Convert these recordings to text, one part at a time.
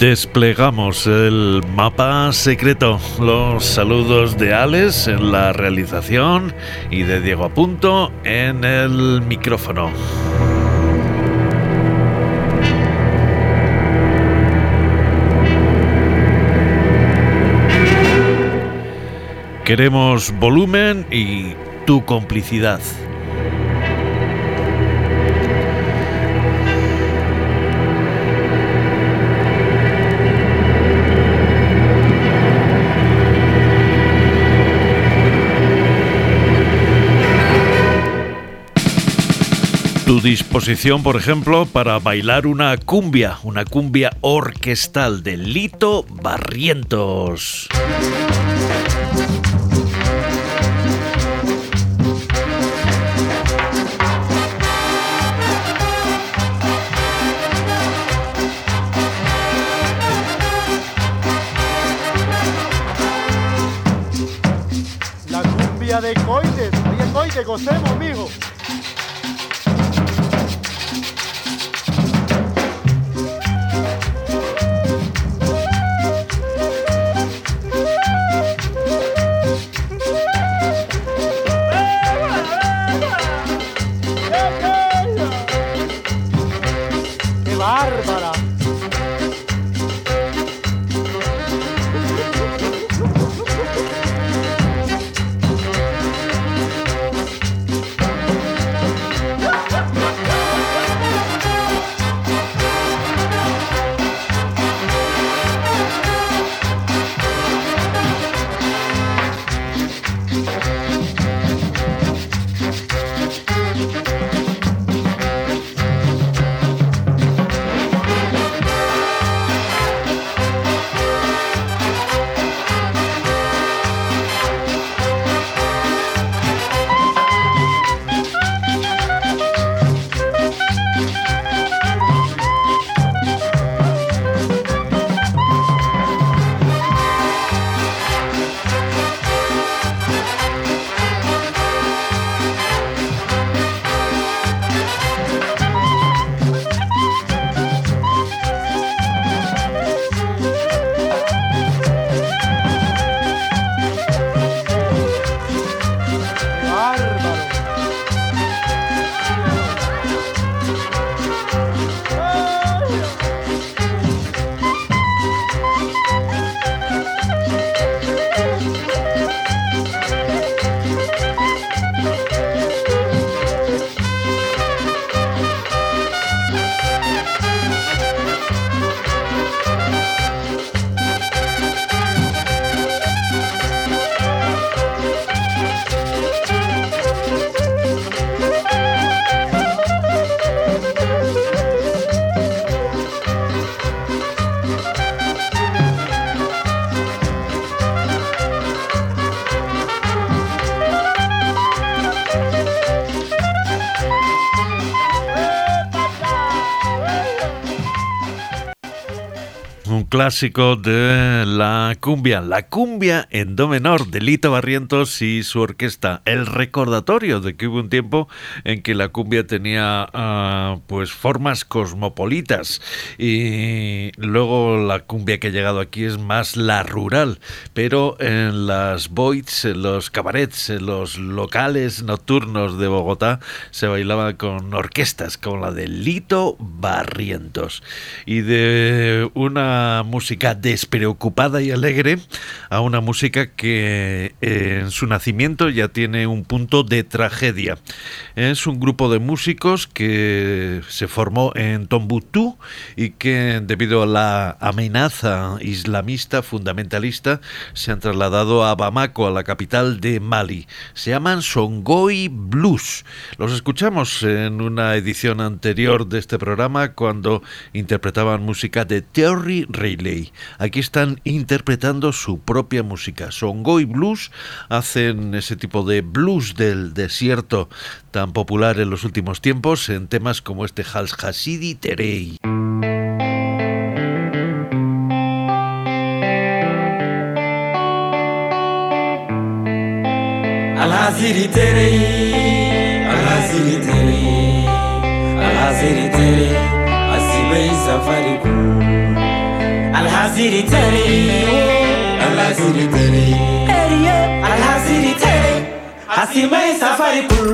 Desplegamos el mapa secreto. Los saludos de Alex en la realización y de Diego Apunto en el micrófono. Queremos volumen y tu complicidad. Tu disposición, por ejemplo, para bailar una cumbia, una cumbia orquestal de Lito Barrientos. La cumbia de Coites, oye Coites, gocemos, mijo. Un clásico de la cumbia, la cumbia en do menor de Lito Barrientos y su orquesta. El recordatorio de que hubo un tiempo en que la cumbia tenía ah, pues formas cosmopolitas y luego la cumbia que ha llegado aquí es más la rural, pero en las boits, en los cabarets, en los locales nocturnos de Bogotá se bailaba con orquestas como la de Lito Barrientos y de una música despreocupada y alegre a una música que eh, en su nacimiento ya tiene un punto de tragedia. Es un grupo de músicos que se formó en Tombuctú y que debido a la amenaza islamista fundamentalista se han trasladado a Bamako, a la capital de Mali. Se llaman Songhai Blues. Los escuchamos en una edición anterior de este programa cuando interpretaban música de Terry Riley. Aquí están interpretando su propia música. Songhai Blues hacen ese tipo de blues del desierto tan popular en los últimos tiempos en temas como este Hals Hasidi Terei. Alhaziri alhaziri asibai safari ku. haziri tere alhaziri tere eriye alhaziri tere asimai safari kuru.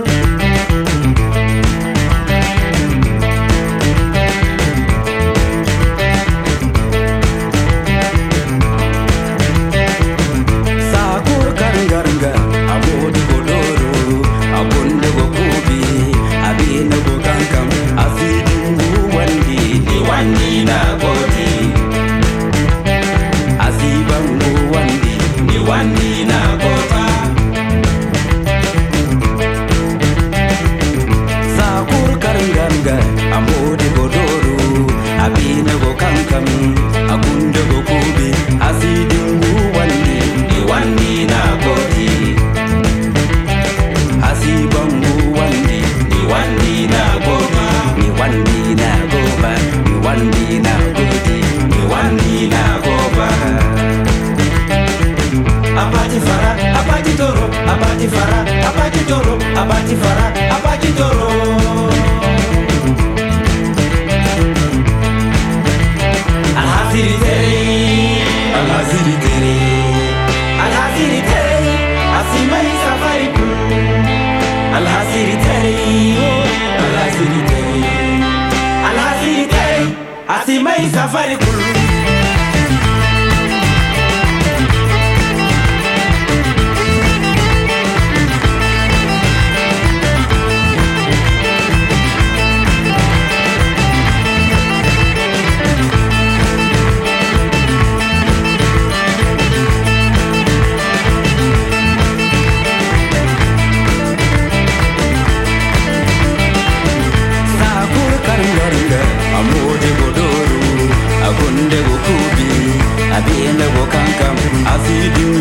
la bokan kam afidin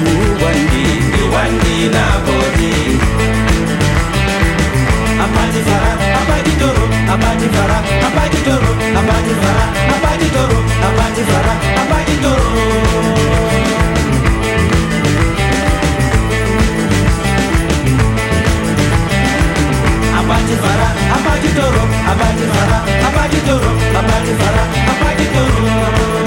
wandi wandi na godi abadi fara abadi doro abadi fara abadi doro abadi fara abadi doro abadi fara abadi doro abati fara abati doro abati fara fara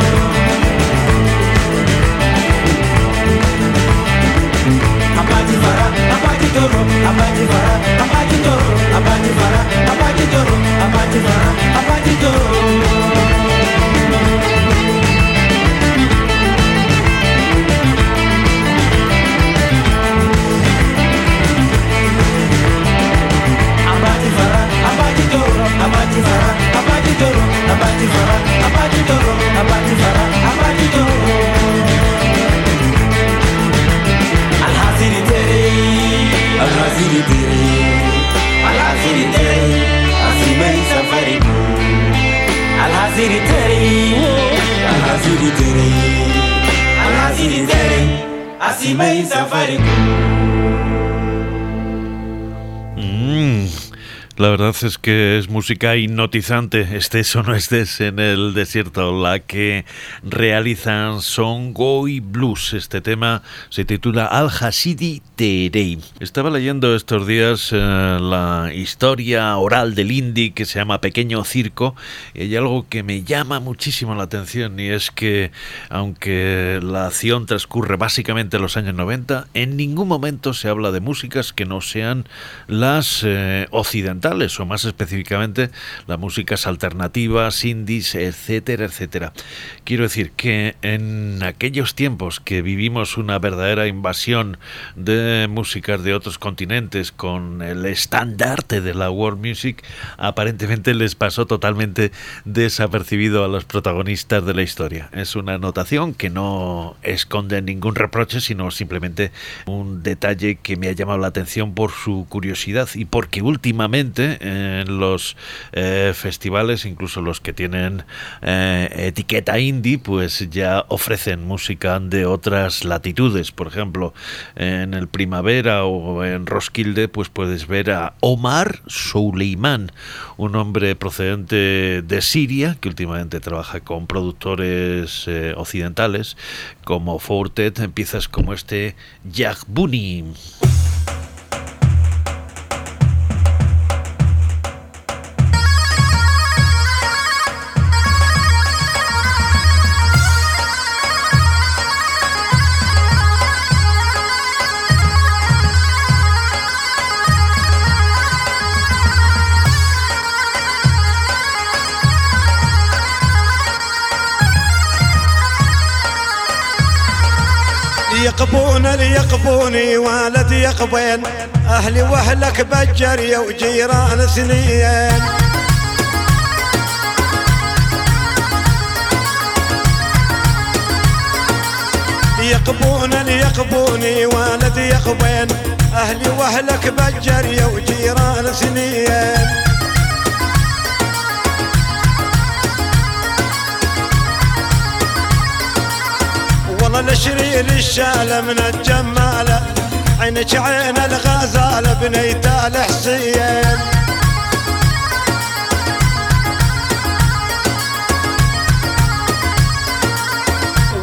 abajifara abajijoro abajifara abajijoro abajifara abajijoro abajifara abajijoro. abajijoro abajifara abajijoro abajifara abajijoro abajifara azili diri alazili teri azimei safari bu alazili teri alazili diri alazili teri asimei safari bu La verdad es que es música hipnotizante, estés o no estés en el desierto, la que realizan Son Goy Blues. Este tema se titula Al Hasidi Terei. Estaba leyendo estos días eh, la historia oral del indie que se llama Pequeño Circo y hay algo que me llama muchísimo la atención y es que aunque la acción transcurre básicamente en los años 90, en ningún momento se habla de músicas que no sean las eh, occidentales o más específicamente las músicas alternativas, indies, etcétera, etcétera. Quiero decir que en aquellos tiempos que vivimos una verdadera invasión de músicas de otros continentes con el estandarte de la world music, aparentemente les pasó totalmente desapercibido a los protagonistas de la historia. Es una anotación que no esconde ningún reproche, sino simplemente un detalle que me ha llamado la atención por su curiosidad y porque últimamente en los eh, festivales, incluso los que tienen eh, etiqueta indie, pues ya ofrecen música de otras latitudes. Por ejemplo, en el Primavera o en Roskilde, pues puedes ver a Omar Soleiman, un hombre procedente de Siria que últimamente trabaja con productores eh, occidentales como Fortet, empiezas como este Yagbuni. يقبون اللي يقبوني والد يقبين. أهلي وأهلك بالجري وجيران سنين. يقبون اللي يقبوني والد يقبين. أهلي وأهلك بالجري وجيران سنين. الشرير الشالة من الجمالة عينك عين الغزالة بنيت الحسين.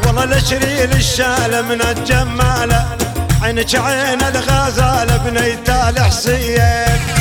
والله الشرير الشالة من الجمالة عينك عين الغزالة بنيت الحسين.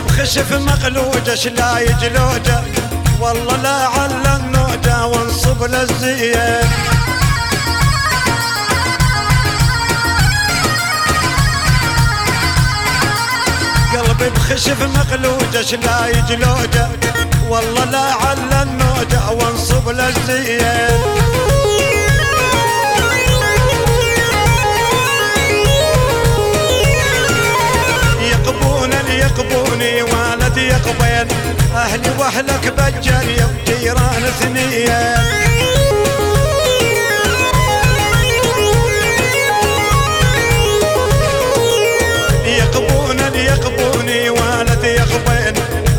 بخشف مقلودة لا يجلودك والله لا على النودة وانصب للزية. قلبي بخشف مقلودة لا يجلودك والله لا على النودة وانصب للزية. يقبوني ولد يقبين أهلي وأهلك بجاني وجيران ثنيه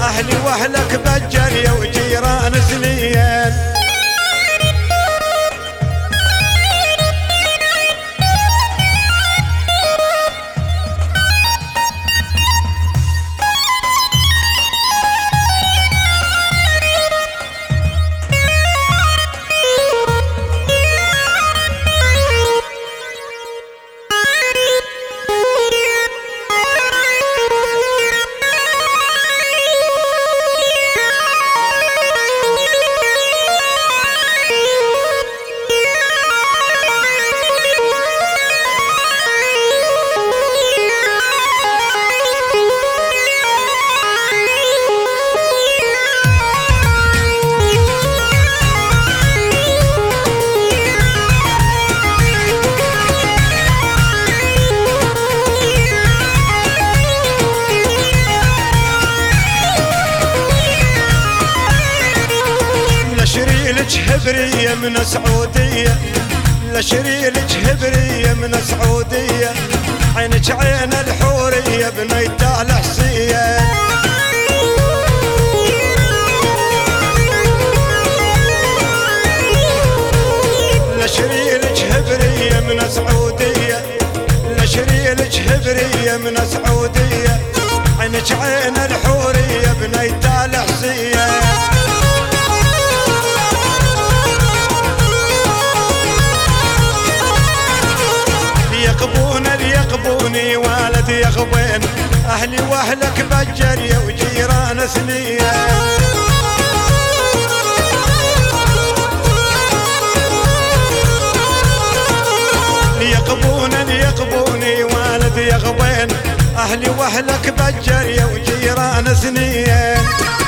أهلي وأهلك بجاني وجيران سنيه هبرية من سعودية لشريلك هبرية من سعودية عينك عين الحورية بنيت الحسية لشريلك هبرية من سعودية لشريلك هبرية من سعودية عينك عين الحورية بنيت الحسية يخبون اليخبوني والد يخبين. أهلي وأهلك بجري وجيران سنية يقبون يقبوني والد يغبين أهلي وأهلك بجري وجيران سنين.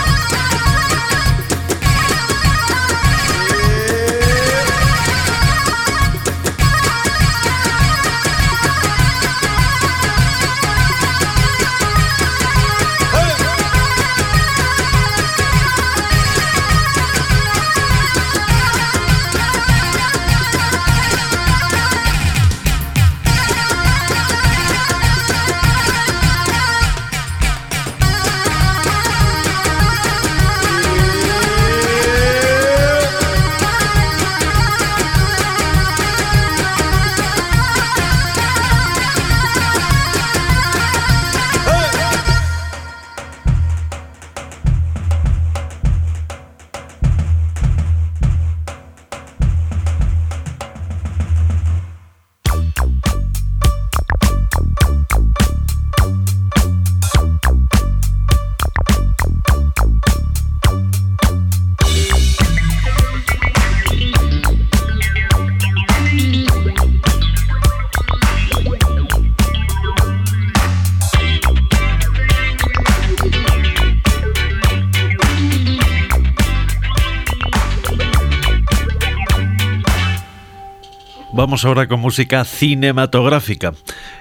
Ahora con música cinematográfica.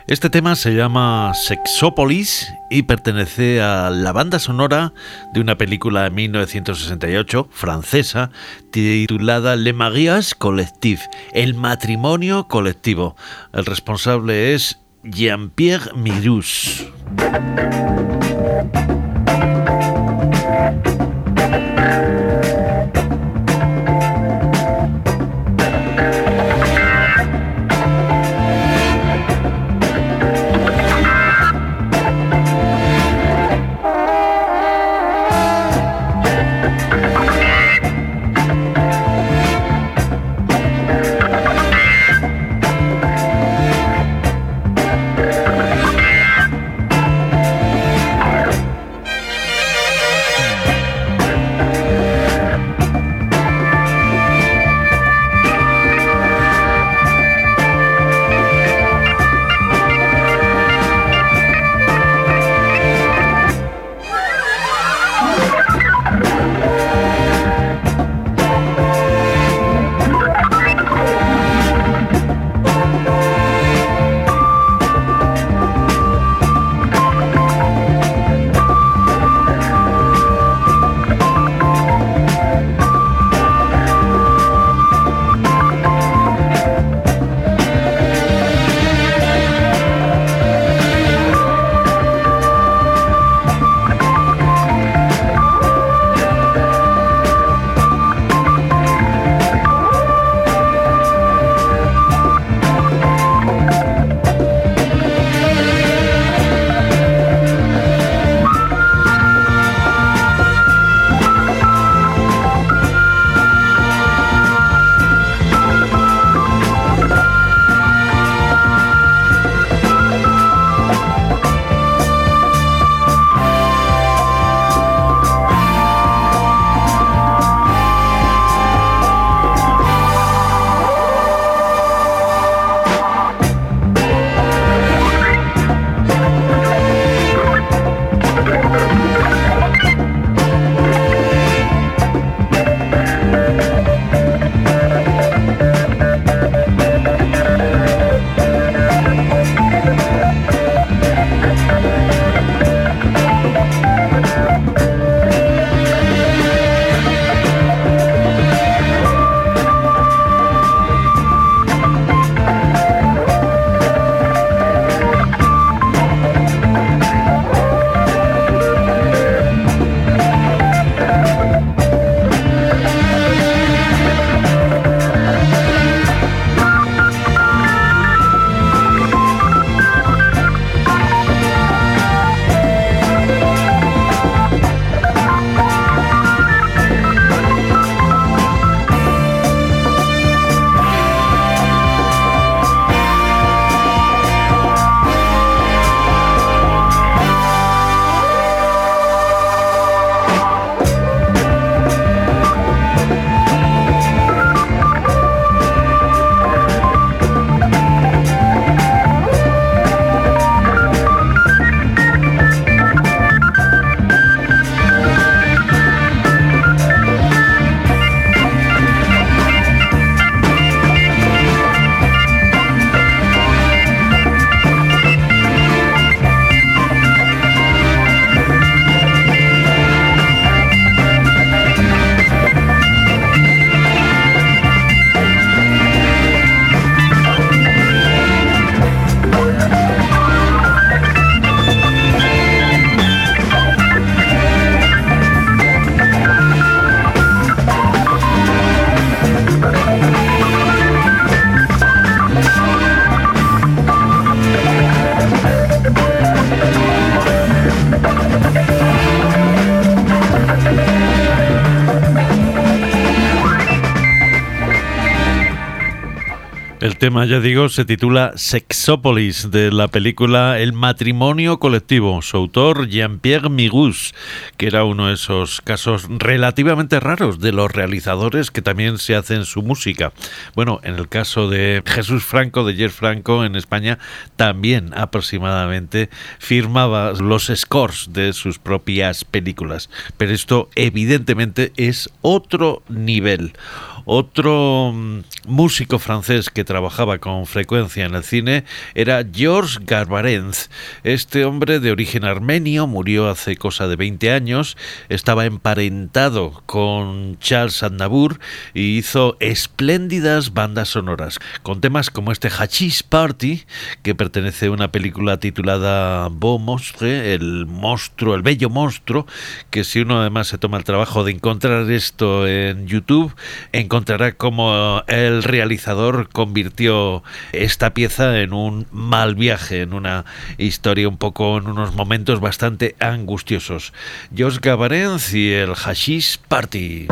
Este tema se llama Sexópolis y pertenece a la banda sonora de una película de 1968 francesa titulada Le Mariage Collectif, el matrimonio colectivo. El responsable es Jean-Pierre Mirus. Tema, ya digo, se titula Sexópolis, de la película El matrimonio colectivo. Su autor, Jean-Pierre Migus, que era uno de esos casos relativamente raros de los realizadores que también se hacen su música. Bueno, en el caso de Jesús Franco, de Jeff Franco, en España, también aproximadamente firmaba los scores de sus propias películas. Pero esto, evidentemente, es otro nivel Otro mm, músico francés que trabajaba con frecuencia en el cine era Georges Garbarenz. Este hombre de origen armenio murió hace cosa de 20 años, estaba emparentado con Charles Aznavour y hizo espléndidas bandas sonoras, con temas como este Hachís Party, que pertenece a una película titulada Beau Monstre, el monstruo, el bello monstruo, que si uno además se toma el trabajo de encontrar esto en YouTube, cómo el realizador convirtió esta pieza en un mal viaje, en una historia un poco, en unos momentos bastante angustiosos. Jos Gabarenz y el Hashish Party.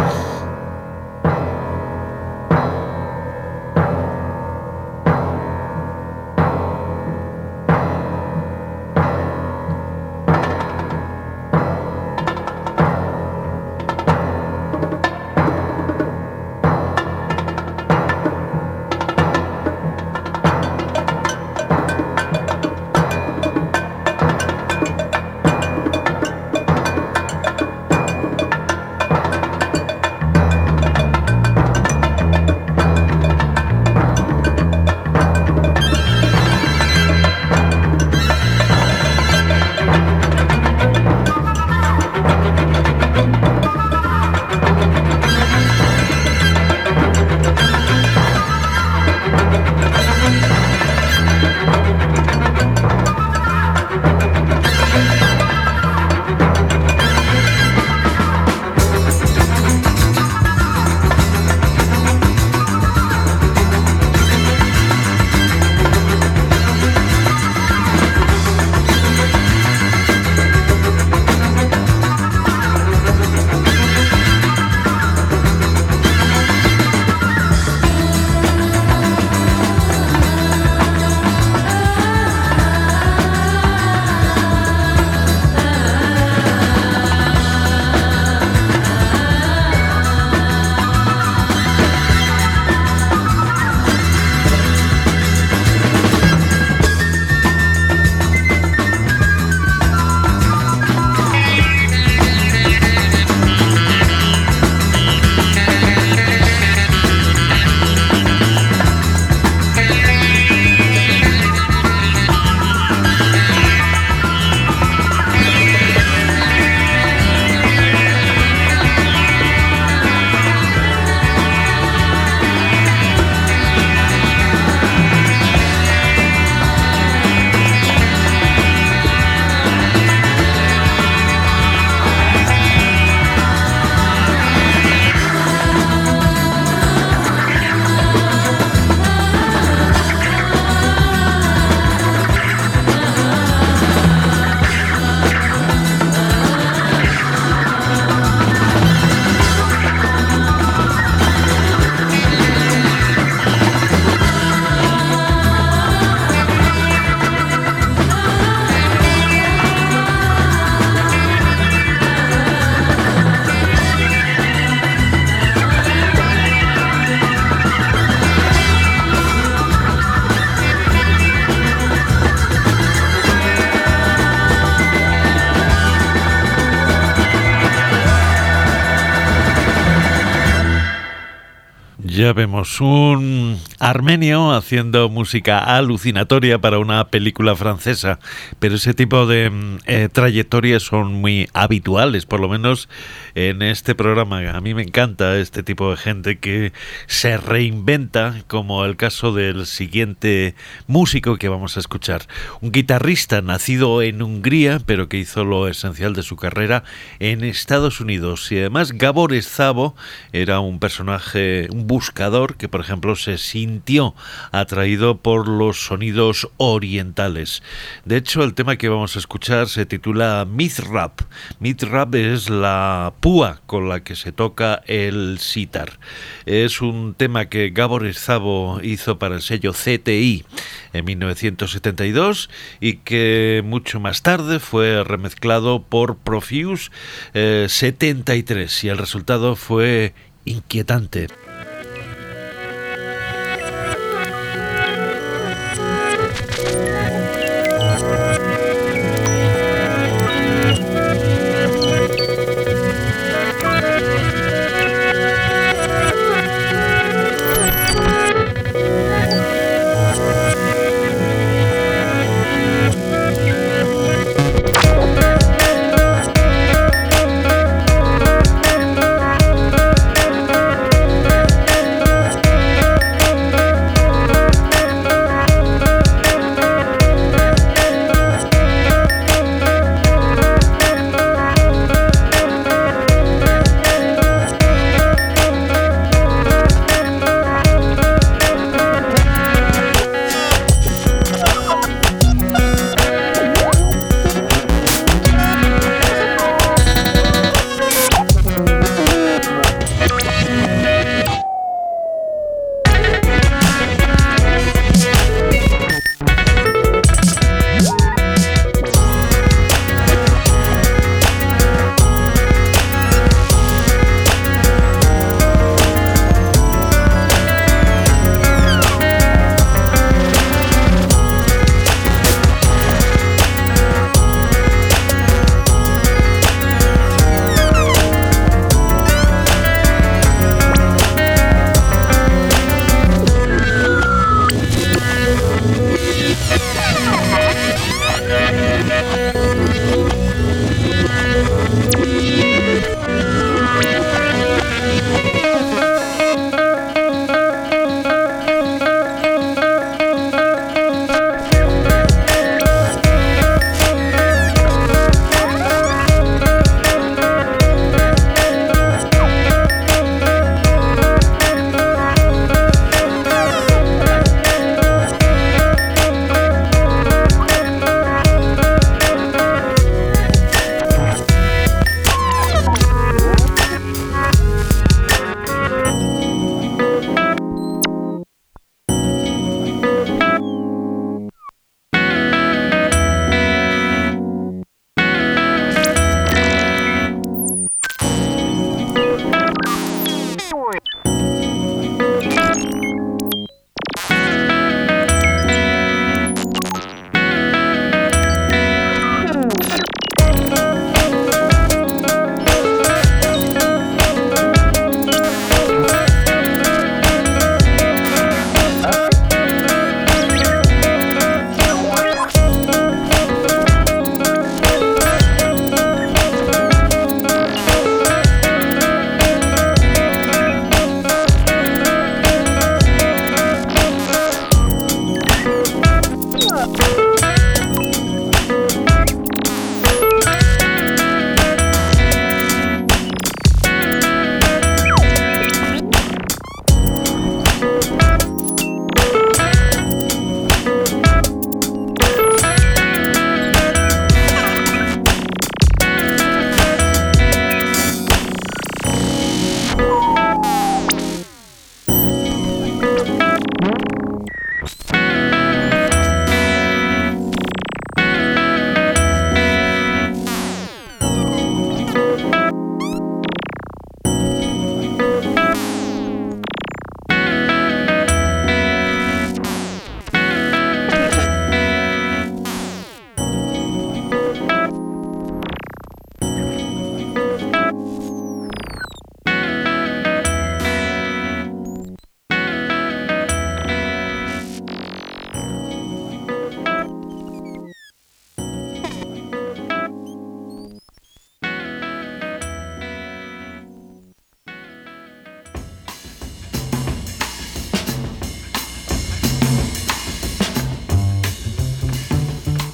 Ya vemos un armenio haciendo música alucinatoria para una película francesa, pero ese tipo de mm, eh, trayectorias son muy habituales, por lo menos en este programa. A mí me encanta este tipo de gente que se reinventa, como el caso del siguiente músico que vamos a escuchar. Un guitarrista nacido en Hungría, pero que hizo lo esencial de su carrera en Estados Unidos. Y además Gabor Szabo era un personaje, un buscador que, por ejemplo, se sintió atraído por los sonidos orientales. De hecho, el tema que vamos a escuchar se titula Mithrap. Mithrap es la púa con la que se toca el sitar. Es un tema que Gabor Szabo hizo para el sello CTI en 1972 y que mucho más tarde fue remezclado por Profuse 73 y el resultado fue inquietante.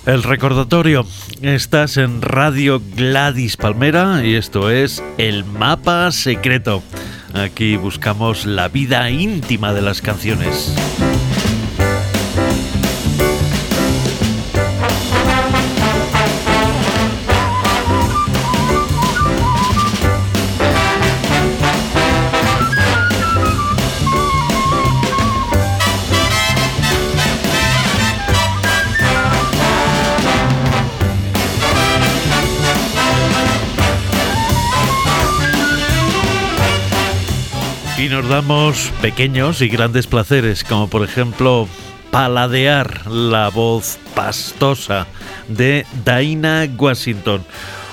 El recordatorio, estás en Radio Gladys Palmera y esto es El Mapa Secreto. Aquí buscamos la vida íntima de las canciones. Y nos damos pequeños y grandes placeres, como por ejemplo paladear la voz pastosa de Dinah Washington.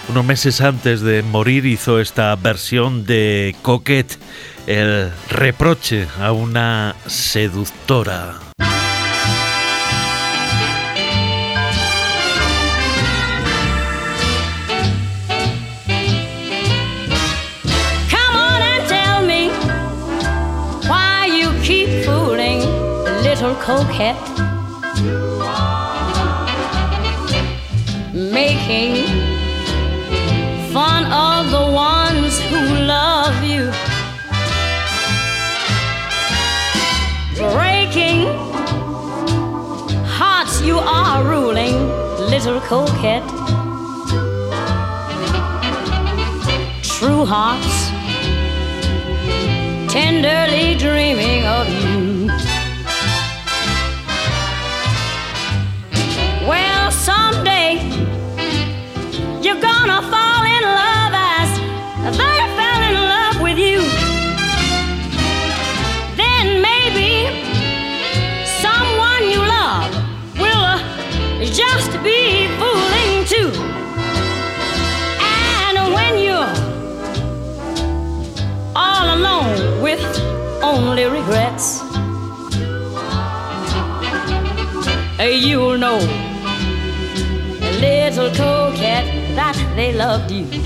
Unos meses antes de morir hizo esta versión de Coquette, el reproche a una seductora. Coquette making fun of the ones who love you. Breaking hearts you are ruling little coquette true hearts tenderly dreaming only regrets, you'll know little coquette that they loved you.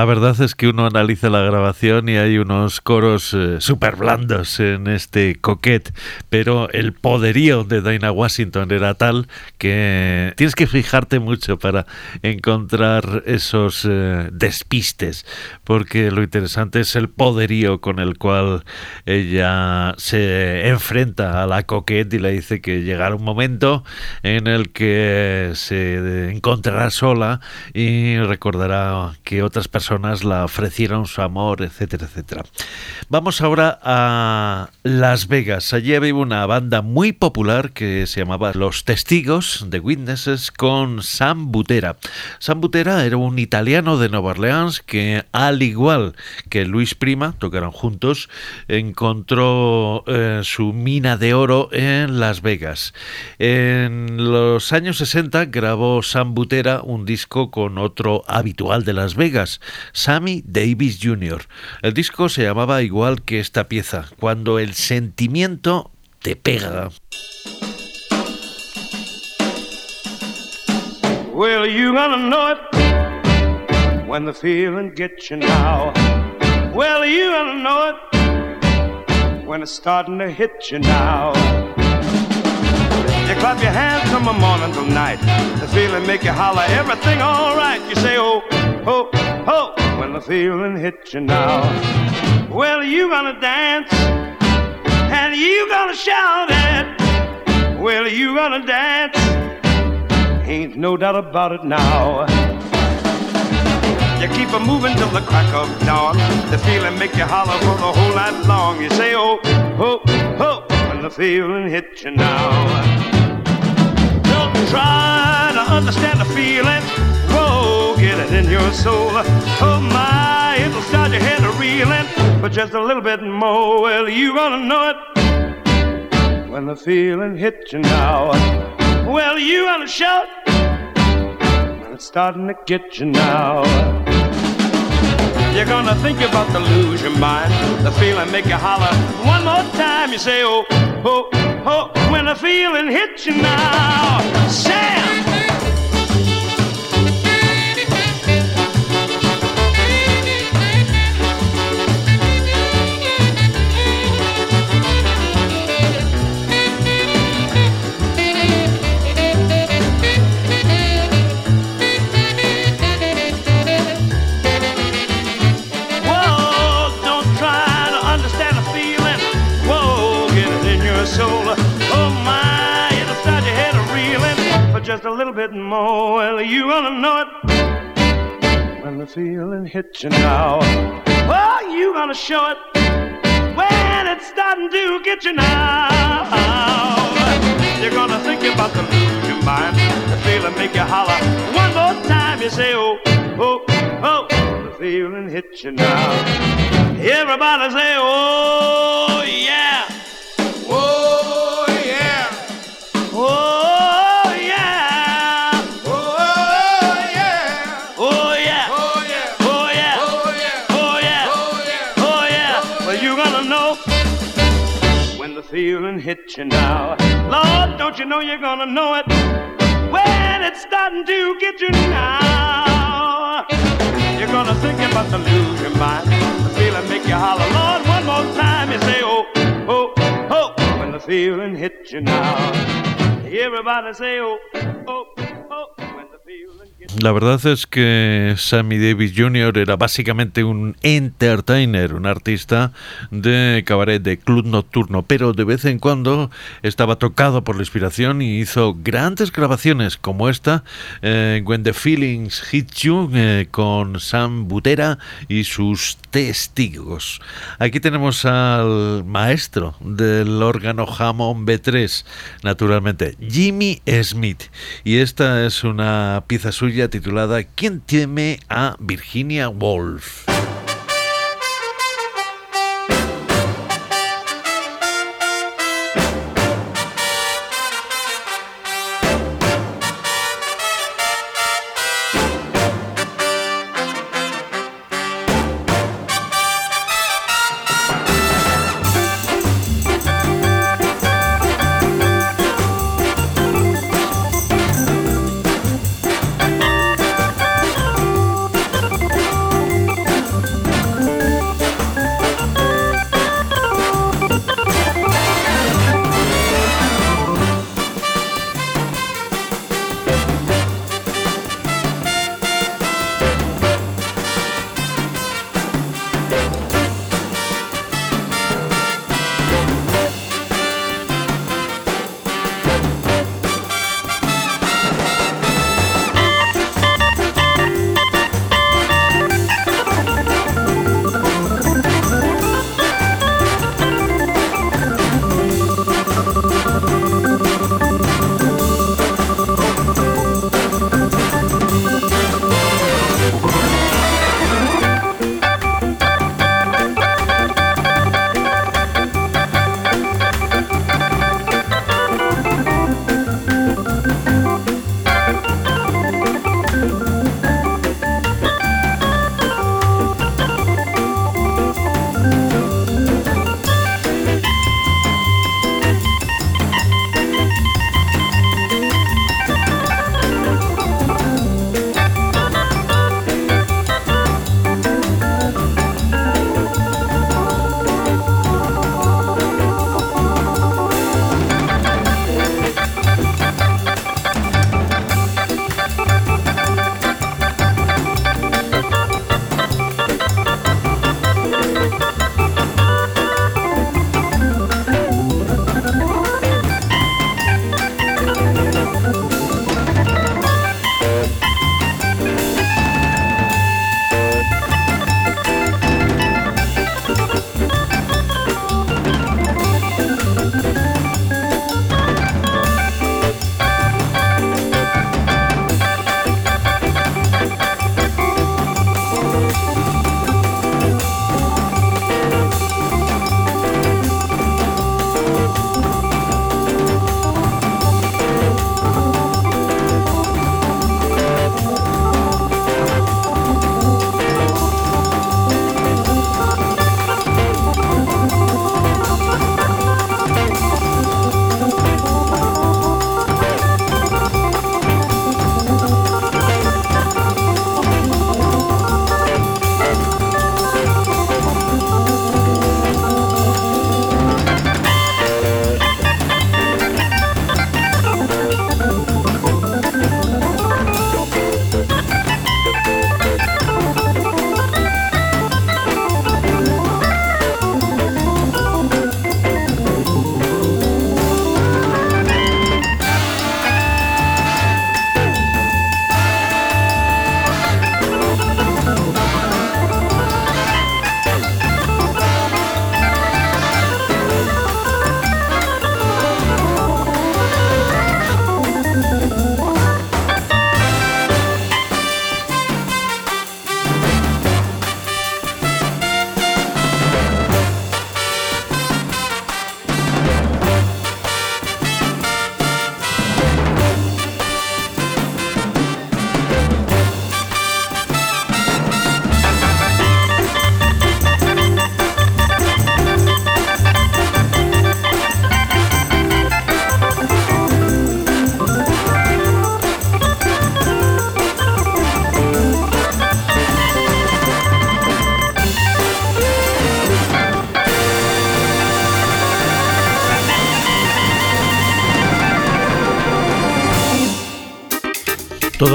La verdad es que uno analiza la grabación y hay unos coros eh, súper blandos en este coquet, pero el poderío de Dinah Washington era tal que tienes que fijarte mucho para encontrar esos eh, despistes, porque lo interesante es el poderío con el cual ella se enfrenta a la coquet y le dice que llegará un momento en el que se encontrará sola y recordará que otras personas personas la ofrecieron su amor, etcétera, etcétera. Vamos ahora a Las Vegas. Allí había una banda muy popular que se llamaba Los Testigos de Witnesses con Sam Butera. Sam Butera era un italiano de Nueva Orleans que, al igual que Luis Prima, tocaron juntos, encontró eh, su mina de oro en Las Vegas. En los años 60 grabó Sam Butera un disco con otro habitual de Las Vegas, Sammy Davis Jr. El disco se llamaba igual que esta pieza, Cuando el sentimiento te pega. Well, you gonna know it when the feeling gets you now. Well, you gonna know it when it's starting to hit you now. You clap your hands from the morning till night. The feeling make you holler, everything all right. You say, oh, oh, oh, when the feeling hits you now. Well, you gonna dance and you gonna shout it. Well, you gonna dance. Ain't no doubt about it now. You keep a moving till the crack of dawn. The feeling make you holler for the whole night long. You say, oh, oh, oh, when the feeling hits you now Don't try to understand the feeling. In your soul. Oh my, it'll start your head reeling. But just a little bit more, well, you gonna know it when the feeling hits you now. Well, you gonna shout when it's starting to get you now. You're gonna think you're about to lose your mind. The feeling make you holler one more time. You say, oh, oh, oh, when the feeling hits you now. Sam! Just a little bit more. Well, you gonna know it when the feeling hits you now. Well, you gonna show it when it's starting to get you now. You're gonna think about the lose your mind. The feeling make you holler one more time. You say, oh, oh, oh, the feeling hits you now. Everybody say, oh, yeah. Oh, feeling hit you now. Lord, don't you know you're gonna know it when it's starting to get you now. You're gonna think about to lose your mind. The feeling make you holler, Lord, one more time. You say, oh, oh, oh, when the feeling hits you now. Everybody say, oh, oh. La verdad es que Sammy Davis Jr. era básicamente un entertainer, un artista de cabaret, de club nocturno, pero de vez en cuando estaba tocado por la inspiración y hizo grandes grabaciones como esta, eh, When the Feelings Hit You, eh, con Sam Butera y sus testigos. Aquí tenemos al maestro del órgano Hammond B3, naturalmente, Jimmy Smith, y esta es una pieza suya titulada ¿Quién teme a Virginia Woolf?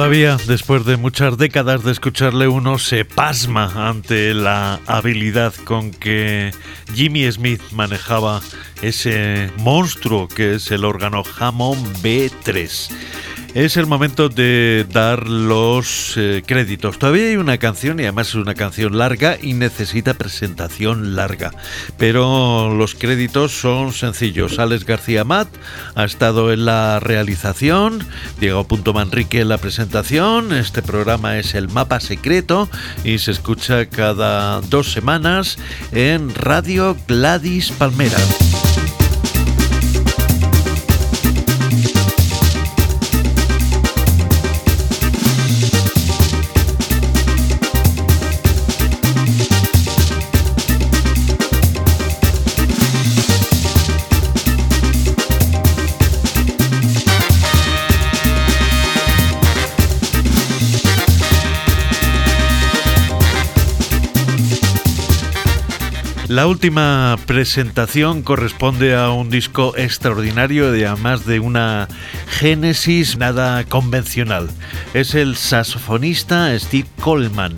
Después de muchas décadas de escucharle, uno se pasma ante la habilidad con que Jimmy Smith manejaba ese monstruo que es el órgano Hammond B3. Es el momento de dar los eh, créditos. Todavía hay una canción y además es una canción larga y necesita presentación larga. Pero los créditos son sencillos. Alex García Mat ha estado en la realización, Diego Punto Manrique en la presentación. Este programa es el mapa secreto y se escucha cada dos semanas en Radio Gladys Palmera. La última presentación corresponde a un disco extraordinario y además de una génesis nada convencional. Es el saxofonista Steve Coleman,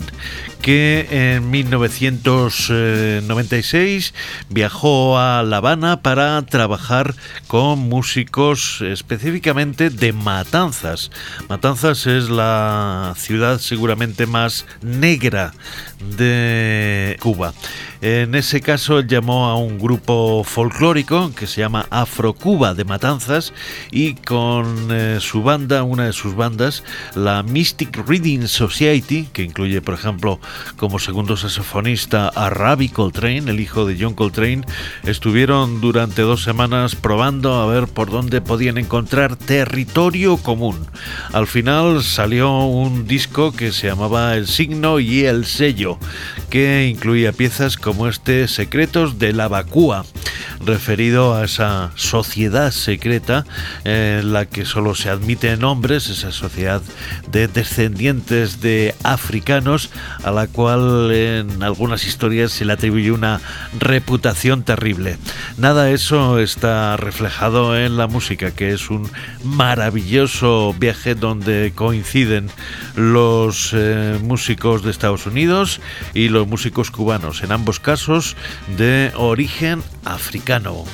que en 1996 viajó a La Habana para trabajar con músicos específicamente de Matanzas. Matanzas es la ciudad seguramente más negra de Cuba. En ese caso llamó a un grupo folclórico que se llama Afro Cuba de Matanzas y con eh, su banda, una de sus bandas, la Mystic Reading Society, que incluye por ejemplo como segundo saxofonista a Ravi Coltrane, el hijo de John Coltrane, estuvieron durante dos semanas probando a ver por dónde podían encontrar territorio común. Al final salió un disco que se llamaba El signo y el sello, que incluía piezas como este Secretos de la Vacúa, referido a esa sociedad secreta en la que solo se admiten hombres, esa sociedad de descendientes de africanos a la cual en algunas historias se le atribuye una reputación terrible. Nada eso está reflejado en la música, que es un maravilloso viaje donde coinciden los eh, músicos de Estados Unidos y los músicos cubanos, en ambos casos de origen africano.